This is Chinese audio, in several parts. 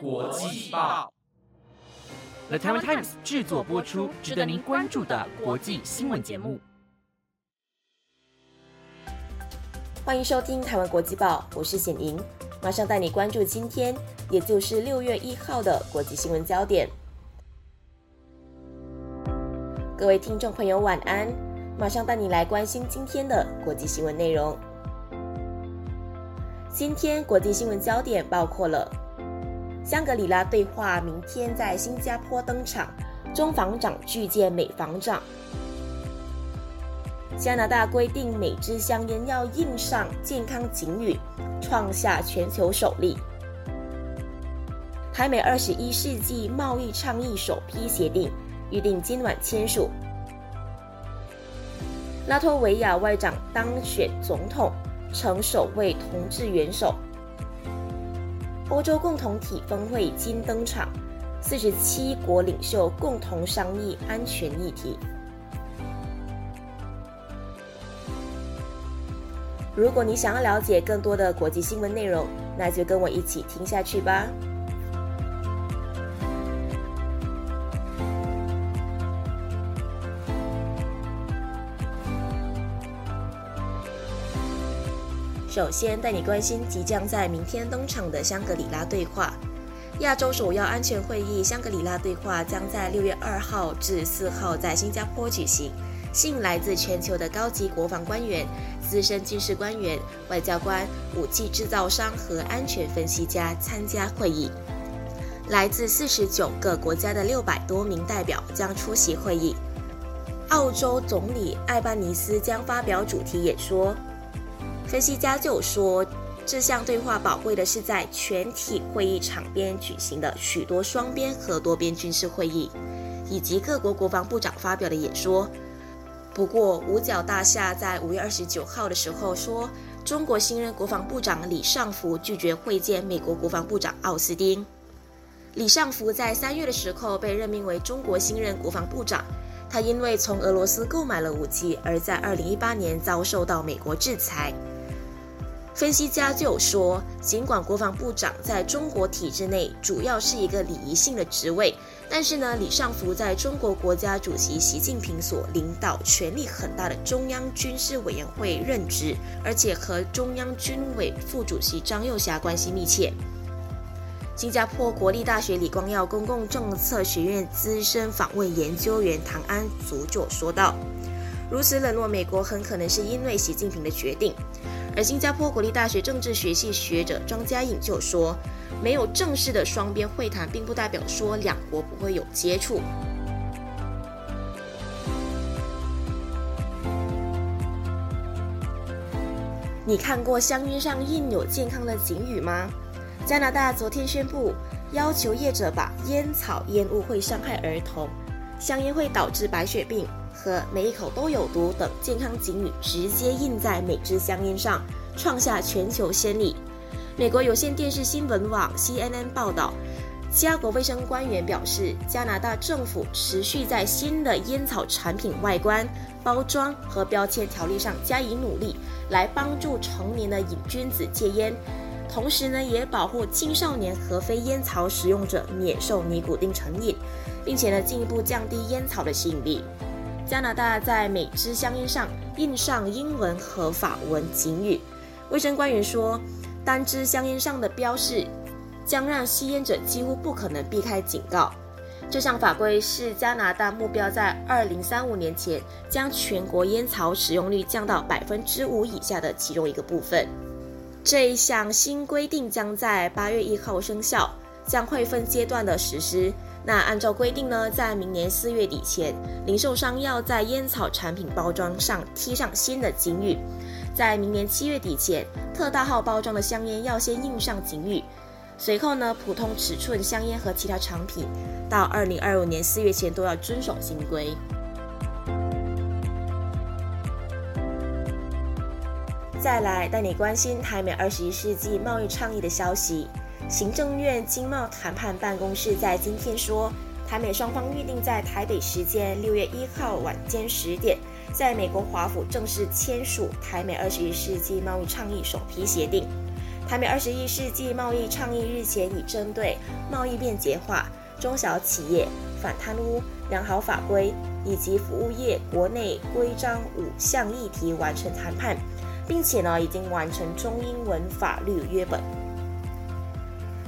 国际报，The Taiwan Times 制作播出，值得您关注的国际新闻节目。欢迎收听台湾国际报，我是显莹，马上带你关注今天，也就是六月一号的国际新闻焦点。各位听众朋友，晚安！马上带你来关心今天的国际新闻内容。今天国际新闻焦点包括了香格里拉对话明天在新加坡登场，中防长拒见美防长；加拿大规定每支香烟要印上健康警语，创下全球首例；台美二十一世纪贸易倡议首批协定。预定今晚签署。拉脱维亚外长当选总统，成首位同志元首。欧洲共同体峰会今登场，四十七国领袖共同商议安全议题。如果你想要了解更多的国际新闻内容，那就跟我一起听下去吧。首先带你关心即将在明天登场的香格里拉对话。亚洲首要安全会议香格里拉对话将在六月二号至四号在新加坡举行，吸引来自全球的高级国防官员、资深军事官员、外交官、武器制造商和安全分析家参加会议。来自四十九个国家的六百多名代表将出席会议。澳洲总理艾班尼斯将发表主题演说。分析家就说，这项对话宝贵的是在全体会议场边举行的许多双边和多边军事会议，以及各国国防部长发表的演说。不过，五角大厦在五月二十九号的时候说，中国新任国防部长李尚福拒绝会见美国国防部长奥斯汀。李尚福在三月的时候被任命为中国新任国防部长，他因为从俄罗斯购买了武器，而在二零一八年遭受到美国制裁。分析家就说，尽管国防部长在中国体制内主要是一个礼仪性的职位，但是呢，李尚福在中国国家主席习近平所领导、权力很大的中央军事委员会任职，而且和中央军委副主席张又侠关系密切。新加坡国立大学李光耀公共政策学院资深访问研究员唐安祖就说道：“如此冷落美国，很可能是因为习近平的决定。”而新加坡国立大学政治学系学者庄家颖就说：“没有正式的双边会谈，并不代表说两国不会有接触。”你看过香烟上印有健康的警语吗？加拿大昨天宣布，要求业者把烟草烟雾会伤害儿童、香烟会导致白血病。和每一口都有毒等健康警语直接印在每支香烟上，创下全球先例。美国有线电视新闻网 CNN 报道，加国卫生官员表示，加拿大政府持续在新的烟草产品外观、包装和标签条例上加以努力，来帮助成年的瘾君子戒烟，同时呢，也保护青少年和非烟草使用者免受尼古丁成瘾，并且呢，进一步降低烟草的吸引力。加拿大在每支香烟上印上英文和法文警语。卫生官员说，单支香烟上的标示将让吸烟者几乎不可能避开警告。这项法规是加拿大目标在二零三五年前将全国烟草使用率降到百分之五以下的其中一个部分。这一项新规定将在八月一号生效，将会分阶段的实施。那按照规定呢，在明年四月底前，零售商要在烟草产品包装上贴上新的警语；在明年七月底前，特大号包装的香烟要先印上警语。随后呢，普通尺寸香烟和其他产品，到二零二五年四月前都要遵守新规。再来带你关心台美二十一世纪贸易倡议的消息。行政院经贸谈判办公室在今天说，台美双方预定在台北时间六月一号晚间十点，在美国华府正式签署台美二十一世纪贸易倡议首批协定。台美二十一世纪贸易倡议日前已针对贸易便捷化、中小企业反贪污、良好法规以及服务业国内规章五项议题完成谈判，并且呢已经完成中英文法律约本。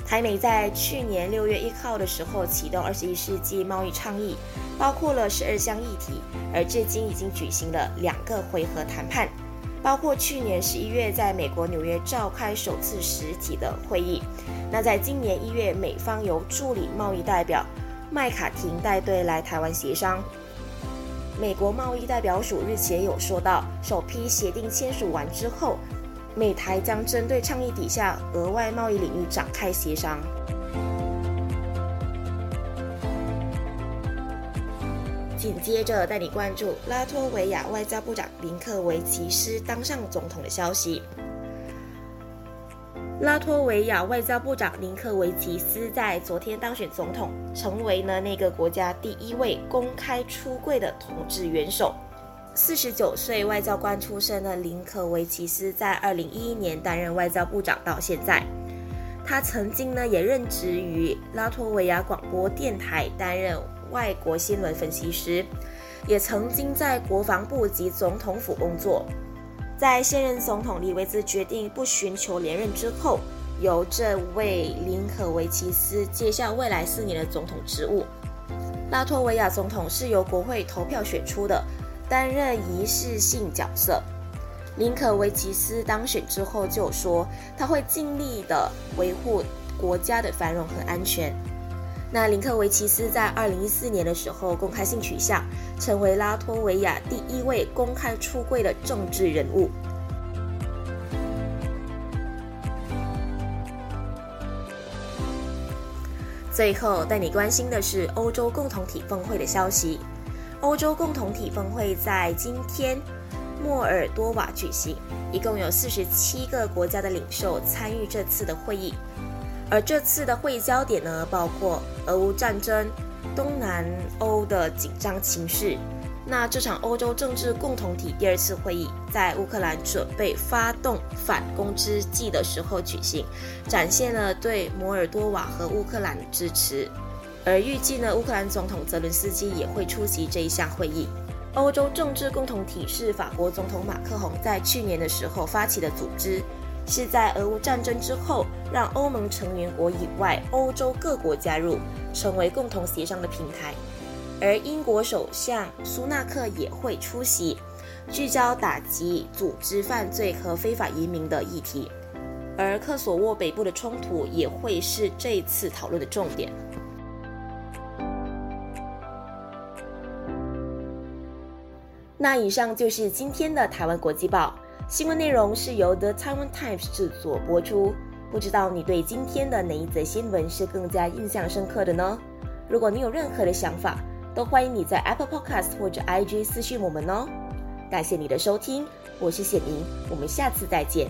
台美在去年六月一号的时候启动二十一世纪贸易倡议，包括了十二项议题，而至今已经举行了两个回合谈判，包括去年十一月在美国纽约召开首次实体的会议。那在今年一月，美方由助理贸易代表麦卡廷带队来台湾协商。美国贸易代表署日前有说到，首批协定签署完之后。美台将针对倡议底下额外贸易领域展开协商。紧接着带你关注拉脱维亚外交部长林克维奇斯当上总统的消息。拉脱维亚外交部长林克维奇斯在昨天当选总统，成为了那个国家第一位公开出柜的统治元首。四十九岁外交官出身的林可维奇斯，在二零一一年担任外交部长到现在。他曾经呢也任职于拉脱维亚广播电台，担任外国新闻分析师，也曾经在国防部及总统府工作。在现任总统李维兹决定不寻求连任之后，由这位林可维奇斯接下未来四年的总统职务。拉脱维亚总统是由国会投票选出的。担任仪式性角色，林可维奇斯当选之后就说他会尽力的维护国家的繁荣和安全。那林克维奇斯在二零一四年的时候公开性取向，成为拉脱维亚第一位公开出柜的政治人物。最后带你关心的是欧洲共同体峰会的消息。欧洲共同体峰会在今天莫尔多瓦举行，一共有四十七个国家的领袖参与这次的会议。而这次的会议焦点呢，包括俄乌战争、东南欧的紧张情势。那这场欧洲政治共同体第二次会议在乌克兰准备发动反攻之际的时候举行，展现了对摩尔多瓦和乌克兰的支持。而预计呢，乌克兰总统泽伦斯基也会出席这一项会议。欧洲政治共同体是法国总统马克宏在去年的时候发起的组织，是在俄乌战争之后，让欧盟成员国以外欧洲各国加入，成为共同协商的平台。而英国首相苏纳克也会出席，聚焦打击组织犯罪和非法移民的议题。而科索沃北部的冲突也会是这次讨论的重点。那以上就是今天的台湾国际报新闻内容，是由 The Taiwan Times 制作播出。不知道你对今天的哪一则新闻是更加印象深刻的呢？如果你有任何的想法，都欢迎你在 Apple Podcast 或者 IG 私讯我们哦。感谢你的收听，我是显明，我们下次再见。